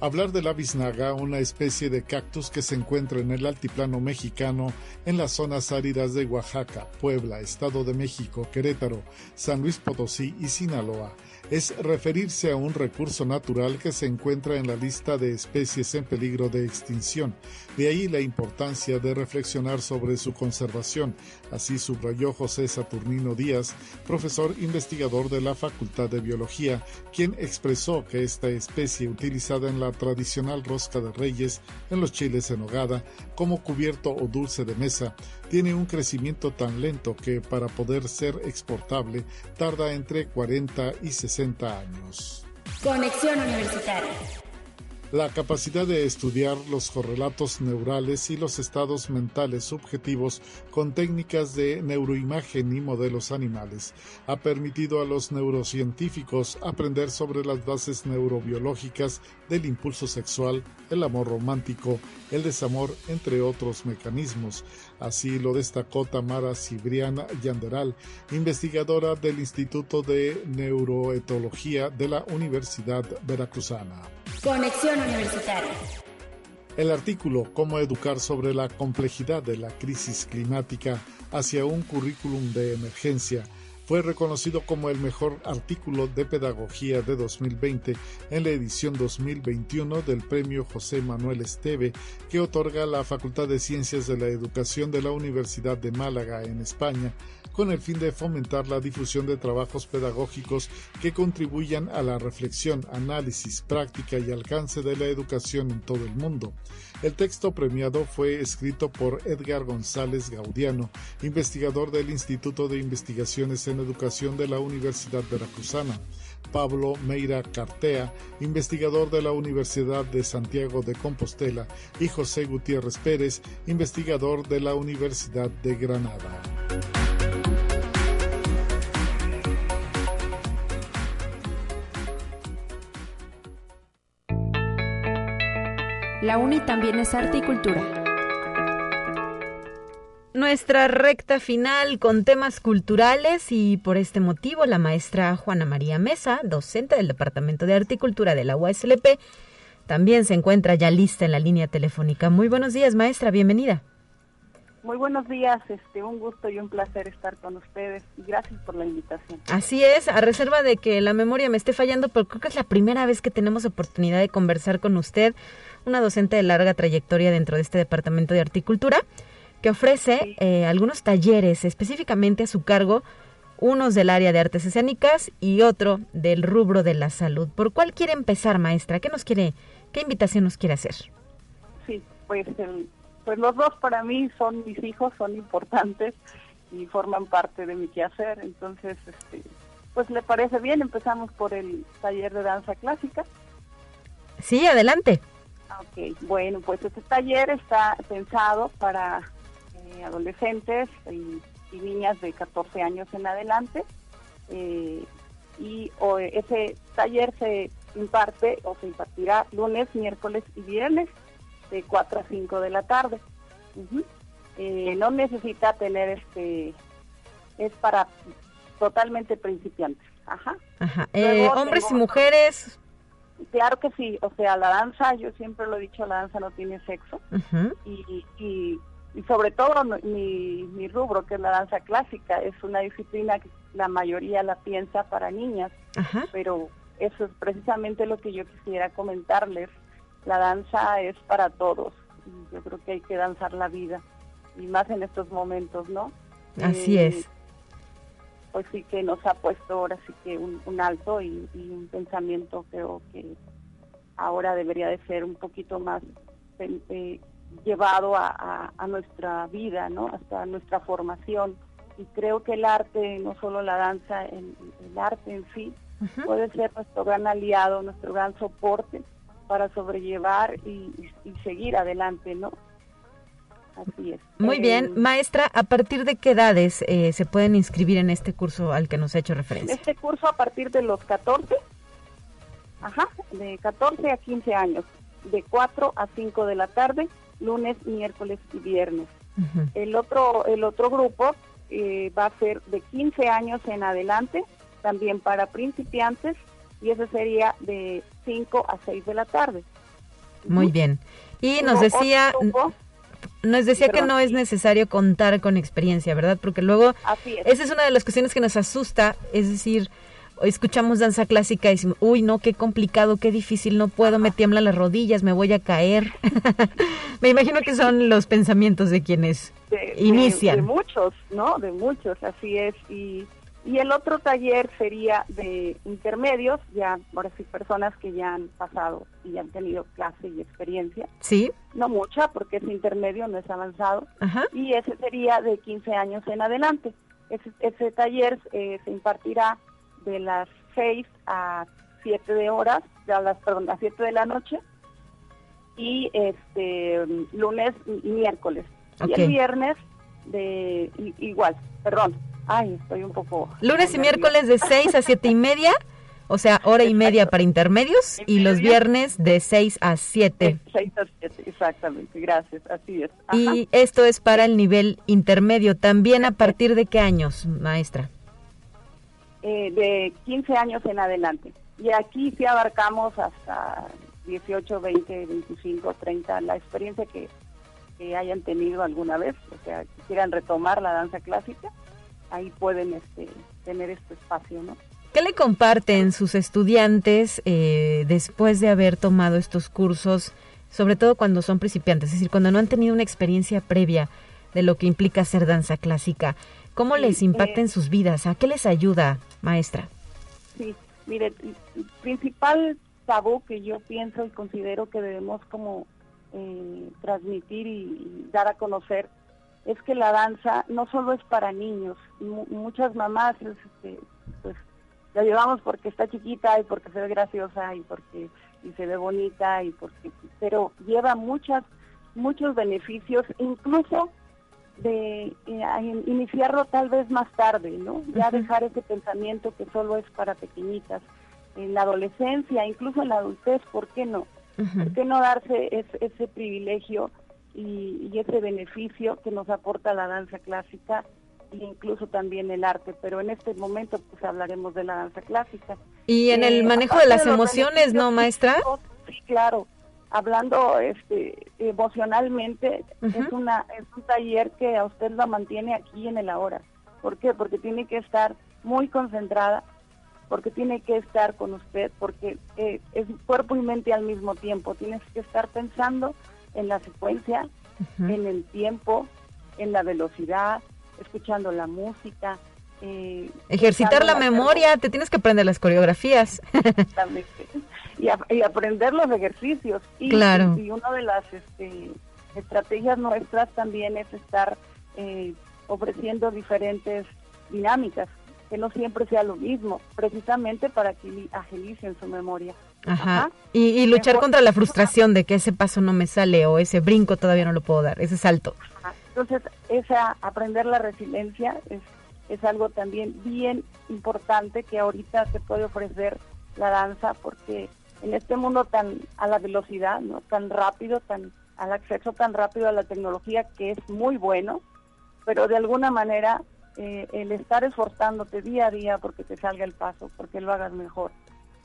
Hablar de la biznaga, una especie de cactus que se encuentra en el altiplano mexicano, en las zonas áridas de Oaxaca, Puebla, Estado de México, Querétaro, San Luis Potosí y Sinaloa, es referirse a un recurso natural que se encuentra en la lista de especies en peligro de extinción. De ahí la importancia de reflexionar sobre su conservación. Así subrayó José Saturnino Díaz, profesor investigador de la Facultad de Biología, quien expresó que esta especie utilizada en la tradicional rosca de reyes, en los chiles en hogada, como cubierto o dulce de mesa, tiene un crecimiento tan lento que para poder ser exportable tarda entre 40 y 60 años. Conexión Universitaria. La capacidad de estudiar los correlatos neurales y los estados mentales subjetivos con técnicas de neuroimagen y modelos animales ha permitido a los neurocientíficos aprender sobre las bases neurobiológicas del impulso sexual, el amor romántico, el desamor, entre otros mecanismos. Así lo destacó Tamara Cibriana Yanderal, investigadora del Instituto de Neuroetología de la Universidad Veracruzana. Conexión Universitaria. El artículo Cómo educar sobre la complejidad de la crisis climática hacia un currículum de emergencia fue reconocido como el mejor artículo de pedagogía de 2020 en la edición 2021 del Premio José Manuel Esteve que otorga la Facultad de Ciencias de la Educación de la Universidad de Málaga en España con el fin de fomentar la difusión de trabajos pedagógicos que contribuyan a la reflexión, análisis, práctica y alcance de la educación en todo el mundo. El texto premiado fue escrito por Edgar González Gaudiano, investigador del Instituto de Investigaciones en Educación de la Universidad Veracruzana. Pablo Meira Cartea, investigador de la Universidad de Santiago de Compostela, y José Gutiérrez Pérez, investigador de la Universidad de Granada. La UNI también es arte y cultura. Nuestra recta final con temas culturales y por este motivo la maestra Juana María Mesa, docente del Departamento de Articultura de la UASLP, también se encuentra ya lista en la línea telefónica. Muy buenos días, maestra, bienvenida. Muy buenos días, este, un gusto y un placer estar con ustedes y gracias por la invitación. Así es, a reserva de que la memoria me esté fallando, pero creo que es la primera vez que tenemos oportunidad de conversar con usted, una docente de larga trayectoria dentro de este departamento de horticultura que ofrece eh, algunos talleres específicamente a su cargo, unos del área de artes escénicas y otro del rubro de la salud. ¿Por cuál quiere empezar, maestra? ¿Qué nos quiere, qué invitación nos quiere hacer? Sí, pues, pues los dos para mí son mis hijos, son importantes y forman parte de mi quehacer. Entonces, este, pues le parece bien, empezamos por el taller de danza clásica. Sí, adelante. Ok, bueno, pues este taller está pensado para eh, adolescentes y, niñas de 14 años en adelante. Eh, y ese taller se imparte o se impartirá lunes, miércoles y viernes de 4 a 5 de la tarde. Eh, no necesita tener este, es para totalmente principiantes. Ajá. hombres y mujeres. Claro que sí, o sea, la danza, yo siempre lo he dicho, la danza no tiene sexo y, y y sobre todo mi, mi rubro, que es la danza clásica, es una disciplina que la mayoría la piensa para niñas, pero eso es precisamente lo que yo quisiera comentarles. La danza es para todos, yo creo que hay que danzar la vida, y más en estos momentos, ¿no? Así eh, es. Pues sí que nos ha puesto ahora sí que un, alto y, y, un pensamiento creo que ahora debería de ser un poquito más eh, llevado a, nuestra vida, ¿no? Hasta nuestra formación. Y creo que el arte, no solo la danza, el, arte en sí, puede ser nuestro gran aliado, nuestro gran soporte para sobrellevar y, seguir adelante, ¿no? Así es. Muy bien, eh, maestra, ¿a partir de qué edades eh, se pueden inscribir en este curso al que nos ha hecho referencia? Este curso a partir de los 14, ajá, de 14 a 15 años, de 4 a 5 de la tarde, lunes, miércoles y viernes. El otro el otro grupo eh, va a ser de 15 años en adelante, también para principiantes, y ese sería de 5 a 6 de la tarde. Muy bien. Y nos decía... nos decía que no es necesario contar con experiencia, ¿verdad? Porque luego esa es una de las cuestiones que nos asusta, es decir, escuchamos danza clásica y decimos, uy, no, qué complicado, qué difícil, no puedo, me tiemblan las rodillas, me voy a caer. *laughs* me imagino que son los pensamientos de quienes inician. De, muchos, ¿no? De muchos, así es. Y, y el otro taller sería de intermedios, ya, ahora sí, personas que ya han pasado y han tenido clase y experiencia. Sí. No mucha, porque es intermedio, no es avanzado. Y ese sería de 15 años en adelante. Ese, ese taller eh, se impartirá de las 6 a 7 de horas, de las, perdón, a 7 de la noche, y este lunes y miércoles. Y el viernes de igual, perdón, ay, estoy un poco... Lunes y miércoles de 6 a 7 y media, o sea, hora y media para intermedios, y los viernes de 6 a 7. 6 a 7, exactamente, gracias, así es. Y esto es para el nivel intermedio, también a partir de qué años, maestra? Eh, de 15 años en adelante. Y aquí sí abarcamos hasta 18, 20, 25, 30, la experiencia que, hayan tenido alguna vez, o sea, que quieran retomar la danza clásica, ahí pueden este, tener este espacio, ¿no? ¿Qué le comparten sus estudiantes eh, después de haber tomado estos cursos, sobre todo cuando son principiantes, es decir, cuando no han tenido una experiencia previa de lo que implica hacer danza clásica? ¿Cómo les impacta en eh, sus vidas? ¿A qué les ayuda, maestra? Sí, mire, el principal tabú que yo pienso y considero que debemos como eh, transmitir y, dar a conocer es que la danza no solo es para niños. muchas mamás este, pues la llevamos porque está chiquita y porque se ve graciosa y porque y se ve bonita y porque pero lleva muchas muchos beneficios incluso de eh, iniciarlo tal vez más tarde, ¿no? Ya dejar ese pensamiento que solo es para pequeñitas. En la adolescencia, incluso en la adultez, ¿por qué no? ¿Por qué no darse ese privilegio y, y ese beneficio que nos aporta la danza clásica e incluso también el arte, pero en este momento pues hablaremos de la danza clásica. Y en el Eh, manejo de las emociones, ¿no, maestra? Sí, claro. Hablando este emocionalmente, es una es un taller que a usted la mantiene aquí en el ahora. ¿Por qué? Porque tiene que estar muy concentrada, porque tiene que estar con usted, porque eh, es cuerpo y mente al mismo tiempo. Tienes que estar pensando en la secuencia, en el tiempo, en la velocidad, escuchando la música. eh, Ejercitar la la memoria, te tienes que aprender las coreografías. *laughs* Y, a- y aprender los ejercicios. Y, Claro. y una de las este, estrategias nuestras también es estar eh, ofreciendo diferentes dinámicas, que no siempre sea lo mismo, precisamente para que li- agilicen su memoria. Ajá. Ajá. Y, y luchar Mejor- contra la frustración de que ese paso no me sale o ese brinco todavía no lo puedo dar, ese salto. Ajá. Entonces, esa aprender la resiliencia es, es algo también bien importante que ahorita te puede ofrecer la danza porque en este mundo tan a la velocidad, ¿no? tan rápido, tan al acceso tan rápido a la tecnología que es muy bueno, pero de alguna manera eh, el estar esforzándote día a día porque te salga el paso, porque lo hagas mejor,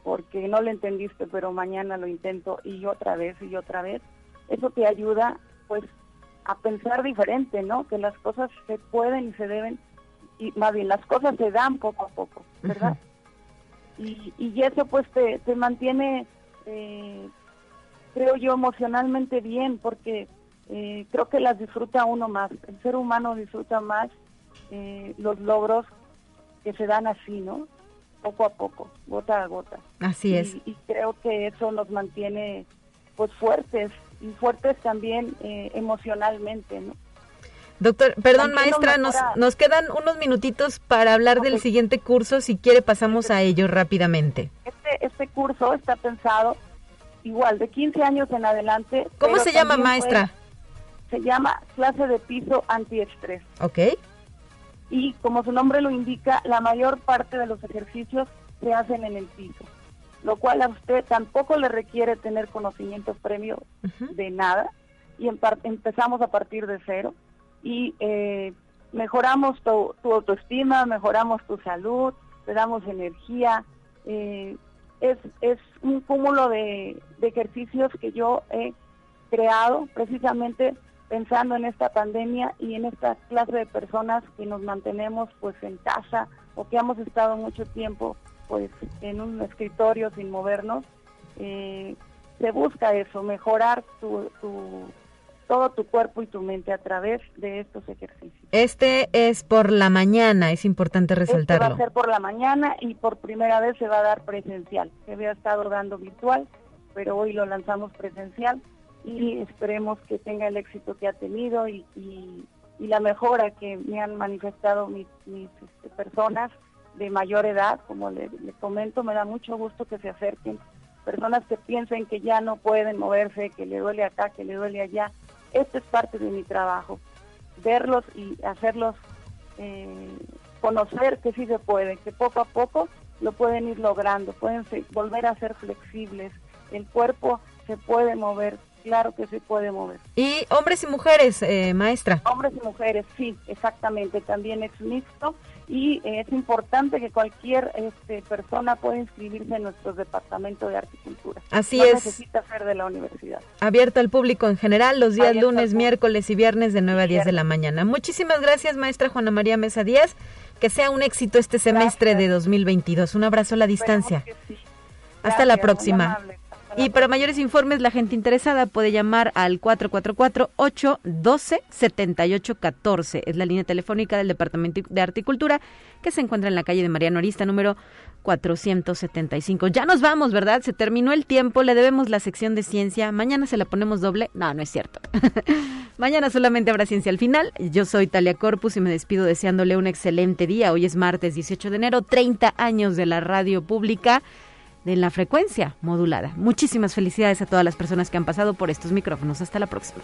porque no lo entendiste, pero mañana lo intento y otra vez y otra vez, eso te ayuda pues a pensar diferente, ¿no? Que las cosas se pueden y se deben, y más bien las cosas se dan poco a poco, ¿verdad? Y, y eso pues te, te mantiene, eh, creo yo, emocionalmente bien, porque eh, creo que las disfruta uno más. El ser humano disfruta más eh, los logros que se dan así, ¿no? Poco a poco, gota a gota. Así es. Y, y creo que eso nos mantiene pues fuertes y fuertes también emocionalmente, ¿no? Doctor, perdón maestra, nos, nos quedan unos minutitos para hablar del siguiente curso. Si quiere pasamos a ello rápidamente. Este, este curso está pensado igual de 15 años en adelante. ¿Cómo se llama maestra? fue- se llama clase de piso antiestrés. ¿Ok? Y como su nombre lo indica, la mayor parte de los ejercicios se hacen en el piso, lo cual a usted tampoco le requiere tener conocimientos premios de nada y en empezamos a partir de cero y eh, mejoramos tu, autoestima, mejoramos tu salud, te damos energía. eh, es, es un cúmulo de, de ejercicios que yo he creado precisamente pensando en esta pandemia y en esta clase de personas que nos mantenemos pues en casa o que hemos estado mucho tiempo pues en un escritorio sin movernos. Eh, se busca eso, mejorar tu- todo tu cuerpo y tu mente a través de estos ejercicios. Este es por la mañana, es importante Este va resaltarlo. a ser por la mañana y por primera vez se va a dar presencial. Se había estado dando virtual, pero hoy lo lanzamos presencial y esperemos que tenga el éxito que ha tenido y, y- y la mejora que me han manifestado mis, mis, este, personas de mayor edad. Como le, le comento, me da mucho gusto que se acerquen personas que piensen que ya no pueden moverse, que le duele acá, que le duele allá. Esto es parte de mi trabajo, verlos y hacerlos eh, conocer que sí se puede, que poco a poco lo pueden ir logrando, pueden volver a ser flexibles, el cuerpo se puede mover, claro que se puede mover. Y hombres y mujeres, eh, maestra. Hombres y mujeres, sí, exactamente, también es mixto y eh, es importante que cualquier este, persona pueda inscribirse en nuestro departamento de arte y cultura. Así no es. necesita ser de la universidad. Abierto al público en general los días Abierto lunes, miércoles y viernes de 9 a 10 de la mañana. Muchísimas gracias, maestra Juana María Mesa Díaz. Que sea un éxito este semestre Gracias. de 2022. Un abrazo a la distancia. Hasta la próxima. Y para mayores informes, la gente interesada puede llamar al 444-812-7814. Es la línea telefónica del Departamento de Arte y Cultura que se encuentra en la calle de Mariano Arista, número 475. Ya nos vamos, ¿verdad? Se terminó el tiempo, le debemos la sección de ciencia. Mañana se la ponemos doble. No, no es cierto. *laughs* Mañana solamente habrá ciencia al final. Yo soy Talia Corpus y me despido deseándole un excelente día. Hoy es martes 18 de enero, 30 años de la radio pública de la frecuencia modulada. Muchísimas felicidades a todas las personas que han pasado por estos micrófonos. Hasta la próxima.